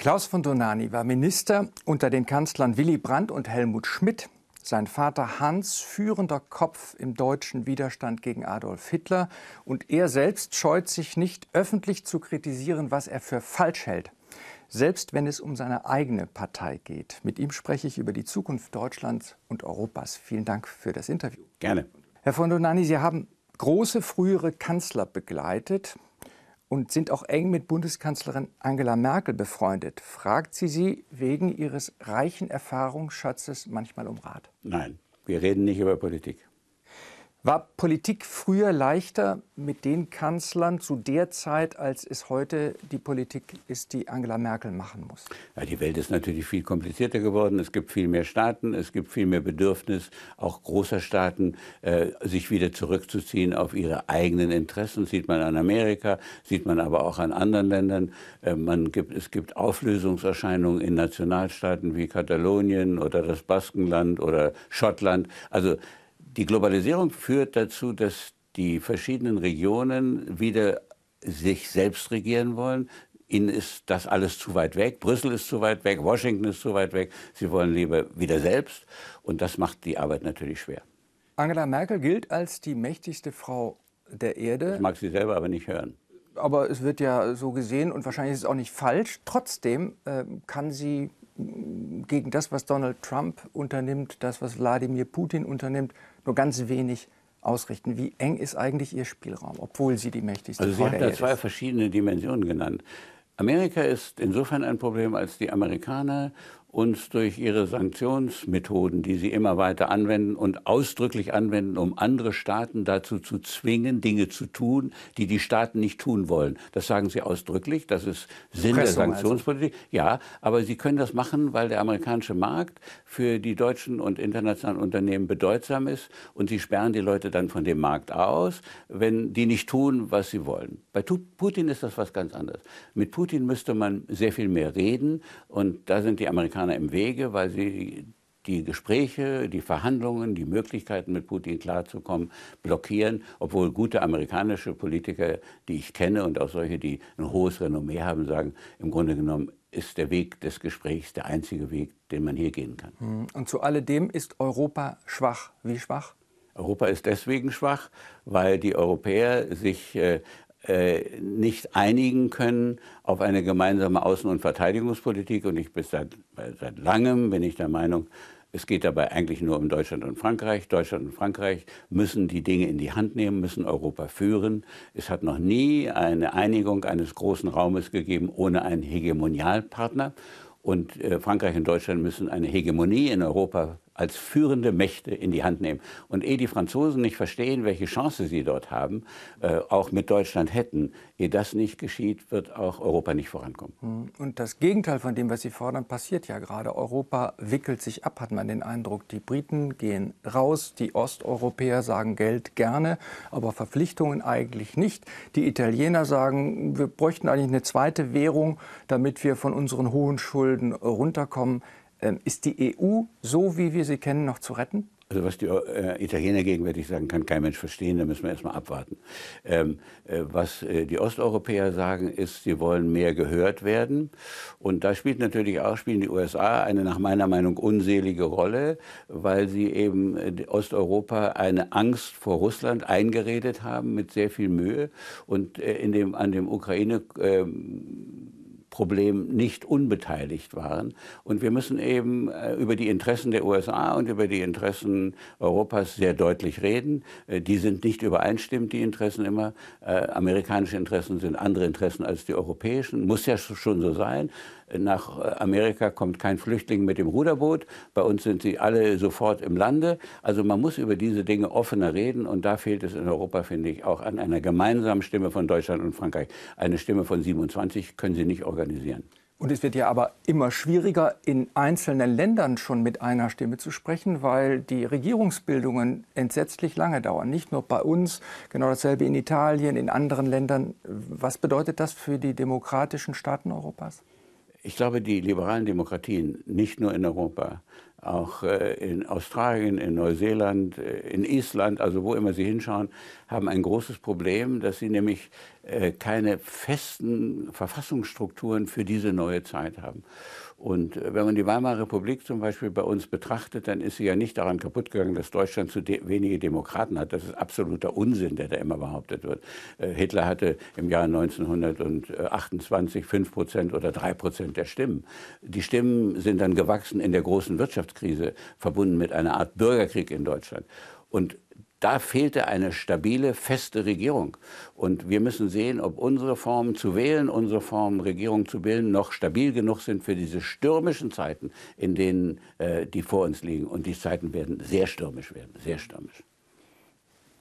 Klaus von Donani war Minister unter den Kanzlern Willy Brandt und Helmut Schmidt. Sein Vater Hans führender Kopf im deutschen Widerstand gegen Adolf Hitler. Und er selbst scheut sich nicht, öffentlich zu kritisieren, was er für falsch hält. Selbst wenn es um seine eigene Partei geht. Mit ihm spreche ich über die Zukunft Deutschlands und Europas. Vielen Dank für das Interview. Gerne. Herr von Donani, Sie haben große frühere Kanzler begleitet und sind auch eng mit Bundeskanzlerin Angela Merkel befreundet. Fragt sie sie wegen ihres reichen Erfahrungsschatzes manchmal um Rat? Nein, wir reden nicht über Politik. War Politik früher leichter mit den Kanzlern zu der Zeit, als es heute die Politik ist, die Angela Merkel machen muss? Ja, die Welt ist natürlich viel komplizierter geworden. Es gibt viel mehr Staaten, es gibt viel mehr Bedürfnis, auch großer Staaten, äh, sich wieder zurückzuziehen auf ihre eigenen Interessen. Sieht man an Amerika, sieht man aber auch an anderen Ländern. Äh, man gibt, es gibt Auflösungserscheinungen in Nationalstaaten wie Katalonien oder das Baskenland oder Schottland. Also die Globalisierung führt dazu, dass die verschiedenen Regionen wieder sich selbst regieren wollen. Ihnen ist das alles zu weit weg. Brüssel ist zu weit weg, Washington ist zu weit weg. Sie wollen lieber wieder selbst. Und das macht die Arbeit natürlich schwer. Angela Merkel gilt als die mächtigste Frau der Erde. Das mag sie selber aber nicht hören. Aber es wird ja so gesehen und wahrscheinlich ist es auch nicht falsch. Trotzdem äh, kann sie gegen das, was Donald Trump unternimmt, das, was Wladimir Putin unternimmt, nur ganz wenig ausrichten. Wie eng ist eigentlich Ihr Spielraum, obwohl Sie die mächtigste also Sie haben da zwei verschiedene Dimensionen genannt. Amerika ist insofern ein Problem, als die Amerikaner uns durch ihre Sanktionsmethoden, die sie immer weiter anwenden und ausdrücklich anwenden, um andere Staaten dazu zu zwingen, Dinge zu tun, die die Staaten nicht tun wollen. Das sagen sie ausdrücklich, das ist Sinn der also. Sanktionspolitik. Also. Ja, aber sie können das machen, weil der amerikanische Markt für die deutschen und internationalen Unternehmen bedeutsam ist und sie sperren die Leute dann von dem Markt aus, wenn die nicht tun, was sie wollen. Bei Putin ist das was ganz anderes. Mit Putin müsste man sehr viel mehr reden und da sind die Amerikaner Amerikaner im Wege, weil sie die Gespräche, die Verhandlungen, die Möglichkeiten mit Putin klarzukommen, blockieren, obwohl gute amerikanische Politiker, die ich kenne und auch solche, die ein hohes Renommee haben, sagen, im Grunde genommen ist der Weg des Gesprächs der einzige Weg, den man hier gehen kann. Hm. Und zu alledem ist Europa schwach. Wie schwach? Europa ist deswegen schwach, weil die Europäer sich äh, äh, nicht einigen können auf eine gemeinsame Außen- und Verteidigungspolitik. Und ich bin seit, seit langem bin ich der Meinung, es geht dabei eigentlich nur um Deutschland und Frankreich. Deutschland und Frankreich müssen die Dinge in die Hand nehmen, müssen Europa führen. Es hat noch nie eine Einigung eines großen Raumes gegeben ohne einen Hegemonialpartner. Und äh, Frankreich und Deutschland müssen eine Hegemonie in Europa als führende Mächte in die Hand nehmen. Und ehe die Franzosen nicht verstehen, welche Chance sie dort haben, äh, auch mit Deutschland hätten, ehe das nicht geschieht, wird auch Europa nicht vorankommen. Hm. Und das Gegenteil von dem, was Sie fordern, passiert ja gerade. Europa wickelt sich ab, hat man den Eindruck. Die Briten gehen raus, die Osteuropäer sagen Geld gerne, aber Verpflichtungen eigentlich nicht. Die Italiener sagen, wir bräuchten eigentlich eine zweite Währung, damit wir von unseren hohen Schulden runterkommen. Ähm, ist die EU so, wie wir sie kennen, noch zu retten? Also was die äh, Italiener gegenwärtig sagen, kann kein Mensch verstehen, da müssen wir erstmal abwarten. Ähm, äh, was äh, die Osteuropäer sagen, ist, sie wollen mehr gehört werden. Und da spielt natürlich auch, spielen die USA eine nach meiner Meinung unselige Rolle, weil sie eben äh, Osteuropa eine Angst vor Russland eingeredet haben mit sehr viel Mühe. Und äh, in dem, an dem Ukraine ähm, Problem nicht unbeteiligt waren. Und wir müssen eben äh, über die Interessen der USA und über die Interessen Europas sehr deutlich reden. Äh, die sind nicht übereinstimmend, die Interessen immer. Äh, amerikanische Interessen sind andere Interessen als die europäischen. Muss ja schon so sein. Nach Amerika kommt kein Flüchtling mit dem Ruderboot. Bei uns sind sie alle sofort im Lande. Also man muss über diese Dinge offener reden. Und da fehlt es in Europa, finde ich, auch an einer gemeinsamen Stimme von Deutschland und Frankreich. Eine Stimme von 27 können sie nicht organisieren. Und es wird ja aber immer schwieriger, in einzelnen Ländern schon mit einer Stimme zu sprechen, weil die Regierungsbildungen entsetzlich lange dauern. Nicht nur bei uns, genau dasselbe in Italien, in anderen Ländern. Was bedeutet das für die demokratischen Staaten Europas? Ich glaube, die liberalen Demokratien, nicht nur in Europa, auch äh, in Australien, in Neuseeland, äh, in Island, also wo immer Sie hinschauen, haben ein großes Problem, dass sie nämlich äh, keine festen Verfassungsstrukturen für diese neue Zeit haben. Und wenn man die Weimarer Republik zum Beispiel bei uns betrachtet, dann ist sie ja nicht daran kaputt gegangen, dass Deutschland zu de wenige Demokraten hat. Das ist absoluter Unsinn, der da immer behauptet wird. Hitler hatte im Jahr 1928 5 Prozent oder 3 Prozent der Stimmen. Die Stimmen sind dann gewachsen in der großen Wirtschaftskrise, verbunden mit einer Art Bürgerkrieg in Deutschland. Und da fehlte eine stabile, feste Regierung. Und wir müssen sehen, ob unsere Formen zu wählen, unsere Formen Regierung zu bilden, noch stabil genug sind für diese stürmischen Zeiten, in denen äh, die vor uns liegen. Und die Zeiten werden sehr stürmisch werden, sehr stürmisch.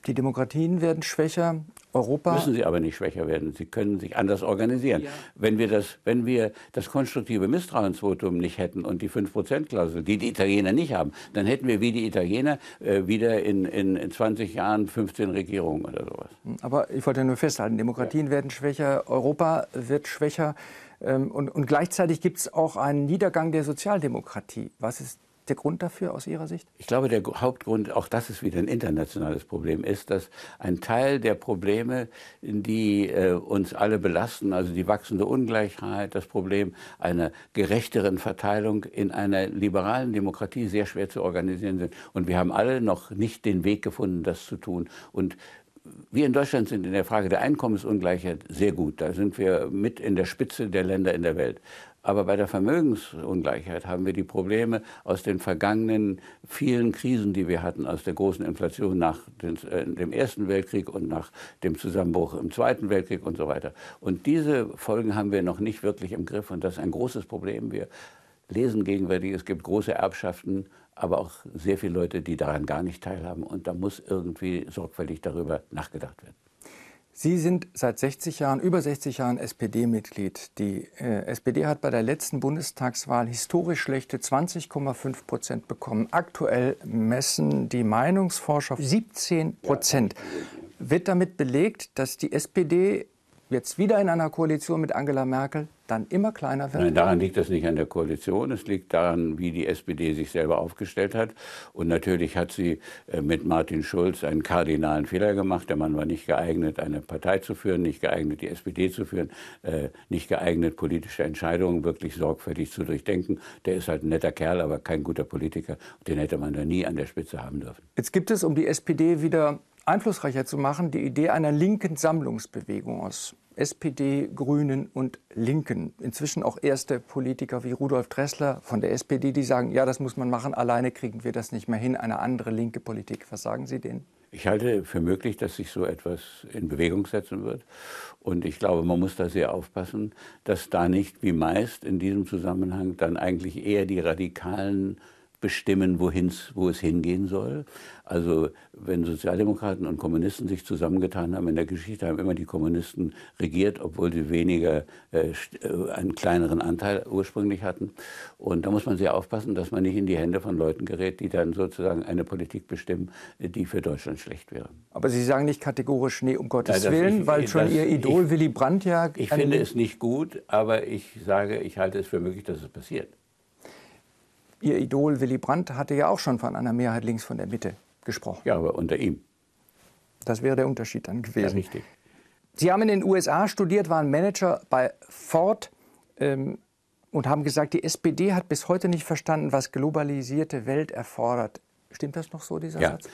Die Demokratien werden schwächer. Europa müssen sie aber nicht schwächer werden. Sie können sich anders organisieren. Ja. Wenn, wir das, wenn wir das konstruktive Misstrauensvotum nicht hätten und die 5%-Klausel, die die Italiener nicht haben, dann hätten wir wie die Italiener äh, wieder in, in, in 20 Jahren 15 Regierungen oder sowas. Aber ich wollte nur festhalten, Demokratien ja. werden schwächer, Europa wird schwächer. Ähm, und, und gleichzeitig gibt es auch einen Niedergang der Sozialdemokratie. Was ist der Grund dafür aus Ihrer Sicht? Ich glaube, der Hauptgrund, auch das ist wieder ein internationales Problem, ist, dass ein Teil der Probleme, die äh, uns alle belasten, also die wachsende Ungleichheit, das Problem einer gerechteren Verteilung in einer liberalen Demokratie sehr schwer zu organisieren sind. Und wir haben alle noch nicht den Weg gefunden, das zu tun. Und wir in Deutschland sind in der Frage der Einkommensungleichheit sehr gut. Da sind wir mit in der Spitze der Länder in der Welt. Aber bei der Vermögensungleichheit haben wir die Probleme aus den vergangenen vielen Krisen, die wir hatten, aus der großen Inflation nach äh, dem Ersten Weltkrieg und nach dem Zusammenbruch im Zweiten Weltkrieg und so weiter. Und diese Folgen haben wir noch nicht wirklich im Griff und das ist ein großes Problem. Wir lesen gegenwärtig, es gibt große Erbschaften, aber auch sehr viele Leute, die daran gar nicht teilhaben und da muss irgendwie sorgfältig darüber nachgedacht werden. Sie sind seit 60 Jahren, über 60 Jahren SPD-Mitglied. Die äh, SPD hat bei der letzten Bundestagswahl historisch schlechte 20,5 Prozent bekommen. Aktuell messen die Meinungsforscher 17 Prozent. Wird damit belegt, dass die SPD jetzt wieder in einer Koalition mit Angela Merkel dann immer kleiner wird? Nein, daran liegt das nicht an der Koalition. Es liegt daran, wie die SPD sich selber aufgestellt hat. Und natürlich hat sie äh, mit Martin Schulz einen kardinalen Fehler gemacht. Der Mann war nicht geeignet, eine Partei zu führen, nicht geeignet, die SPD zu führen, äh, nicht geeignet, politische Entscheidungen wirklich sorgfältig zu durchdenken. Der ist halt ein netter Kerl, aber kein guter Politiker. Den hätte man da nie an der Spitze haben dürfen. Jetzt gibt es, um die SPD wieder einflussreicher zu machen, die Idee einer linken Sammlungsbewegung aus SPD, Grünen und Linken. Inzwischen auch erste Politiker wie Rudolf Dressler von der SPD, die sagen, ja, das muss man machen, alleine kriegen wir das nicht mehr hin, eine andere linke Politik. Was sagen Sie denen? Ich halte für möglich, dass sich so etwas in Bewegung setzen wird. Und ich glaube, man muss da sehr aufpassen, dass da nicht wie meist in diesem Zusammenhang dann eigentlich eher die radikalen bestimmen, wohin's, wo es hingehen soll. Also wenn Sozialdemokraten und Kommunisten sich zusammengetan haben, in der Geschichte haben immer die Kommunisten regiert, obwohl sie weniger, äh, äh, einen kleineren Anteil ursprünglich hatten. Und da muss man sehr aufpassen, dass man nicht in die Hände von Leuten gerät, die dann sozusagen eine Politik bestimmen, die für Deutschland schlecht wäre. Aber Sie sagen nicht kategorisch, nee, um Gottes ja, Willen, ich, weil schon Ihr Idol ich, Willy Brandt ja... Ich finde es nicht gut, aber ich sage, ich halte es für möglich, dass es passiert. Ihr Idol Willy Brandt hatte ja auch schon von einer Mehrheit links von der Mitte gesprochen. Ja, aber unter ihm. Das wäre der Unterschied dann gewesen. Ja, richtig. Sie haben in den USA studiert, waren Manager bei Ford ähm, und haben gesagt, die SPD hat bis heute nicht verstanden, was globalisierte Welt erfordert. Stimmt das noch so, dieser ja. Satz?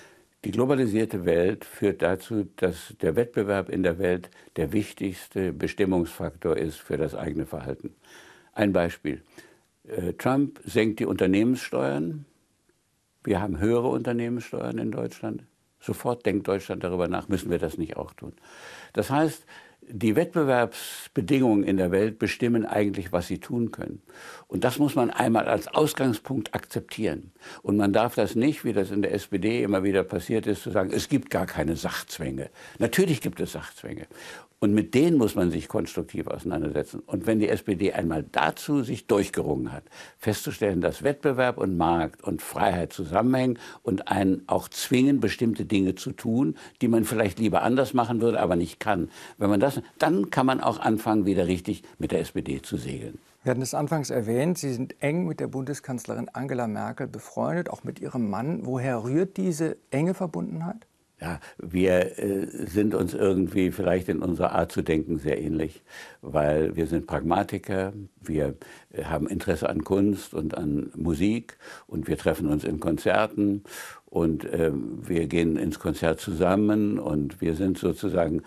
Die globalisierte Welt führt dazu, dass der Wettbewerb in der Welt der wichtigste Bestimmungsfaktor ist für das eigene Verhalten. Ein Beispiel. Äh, Trump senkt die Unternehmenssteuern. Wir haben höhere Unternehmenssteuern in Deutschland. Sofort denkt Deutschland darüber nach, müssen wir das nicht auch tun. Das heißt, die Wettbewerbsbedingungen in der Welt bestimmen eigentlich, was sie tun können. Und das muss man einmal als Ausgangspunkt akzeptieren. Und man darf das nicht, wie das in der SPD immer wieder passiert ist, zu sagen, es gibt gar keine Sachzwänge. Natürlich gibt es Sachzwänge. Und mit denen muss man sich konstruktiv auseinandersetzen. Und wenn die SPD einmal dazu sich durchgerungen hat, festzustellen, dass Wettbewerb und Markt und Freiheit zusammenhängen und einen auch zwingen, bestimmte Dinge zu tun, die man vielleicht lieber anders machen würde, aber nicht kann. Wenn man das, dann kann man auch anfangen, wieder richtig mit der SPD zu segeln. Wir hatten es anfangs erwähnt, Sie sind eng mit der Bundeskanzlerin Angela Merkel befreundet, auch mit Ihrem Mann. Woher rührt diese enge Verbundenheit? Ja, wir äh, sind uns irgendwie vielleicht in unserer Art zu denken sehr ähnlich, weil wir sind Pragmatiker, wir haben Interesse an Kunst und an Musik und wir treffen uns in Konzerten und äh, wir gehen ins Konzert zusammen und wir sind sozusagen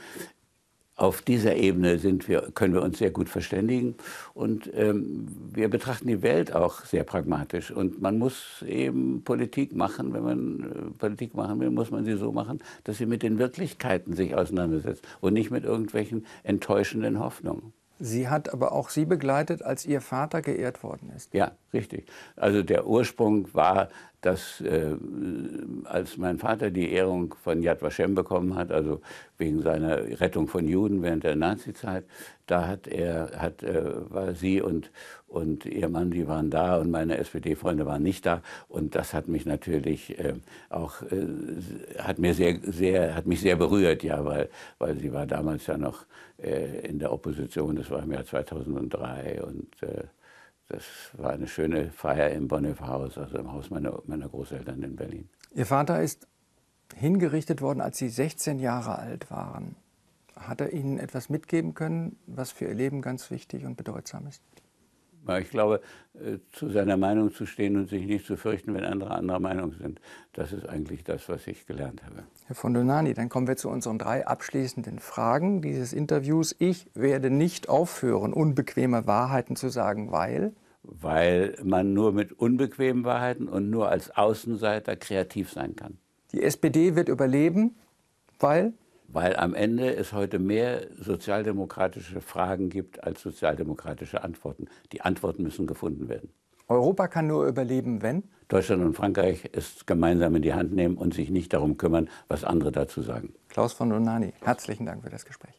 auf dieser Ebene wir, können wir uns sehr gut verständigen und ähm, wir betrachten die Welt auch sehr pragmatisch. Und man muss eben Politik machen, wenn man äh, Politik machen will, muss man sie so machen, dass sie mit den Wirklichkeiten sich auseinandersetzt und nicht mit irgendwelchen enttäuschenden Hoffnungen. Sie hat aber auch Sie begleitet, als Ihr Vater geehrt worden ist. Ja, richtig. Also der Ursprung war, dass äh, als mein Vater die Ehrung von Yad Vashem bekommen hat, also wegen seiner Rettung von Juden während der Nazizeit, da hat er, hat, äh, war sie und, und ihr Mann, die waren da und meine SPD-Freunde waren nicht da. Und das hat mich natürlich äh, auch, äh, hat, mir sehr, sehr, hat mich sehr berührt, ja, weil, weil sie war damals ja noch äh, in der Opposition, das war im Jahr 2003 und äh, das war eine schöne Feier im Bonhoeffer-Haus, also im Haus meiner, meiner Großeltern in Berlin. Ihr Vater ist hingerichtet worden, als Sie 16 Jahre alt waren. Hat er Ihnen etwas mitgeben können, was für Ihr Leben ganz wichtig und bedeutsam ist? Ich glaube, äh, zu seiner Meinung zu stehen und sich nicht zu fürchten, wenn andere anderer Meinung sind, das ist eigentlich das, was ich gelernt habe. Herr von Donani, dann kommen wir zu unseren drei abschließenden Fragen dieses Interviews. Ich werde nicht aufhören, unbequeme Wahrheiten zu sagen, weil? Weil man nur mit unbequemen Wahrheiten und nur als Außenseiter kreativ sein kann. Die SPD wird überleben, weil? Weil am Ende es heute mehr sozialdemokratische Fragen gibt als sozialdemokratische Antworten. Die Antworten müssen gefunden werden. Europa kann nur überleben, wenn? Deutschland und Frankreich es gemeinsam in die Hand nehmen und sich nicht darum kümmern, was andere dazu sagen. Klaus von Donani, herzlichen Dank für das Gespräch.